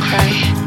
cry.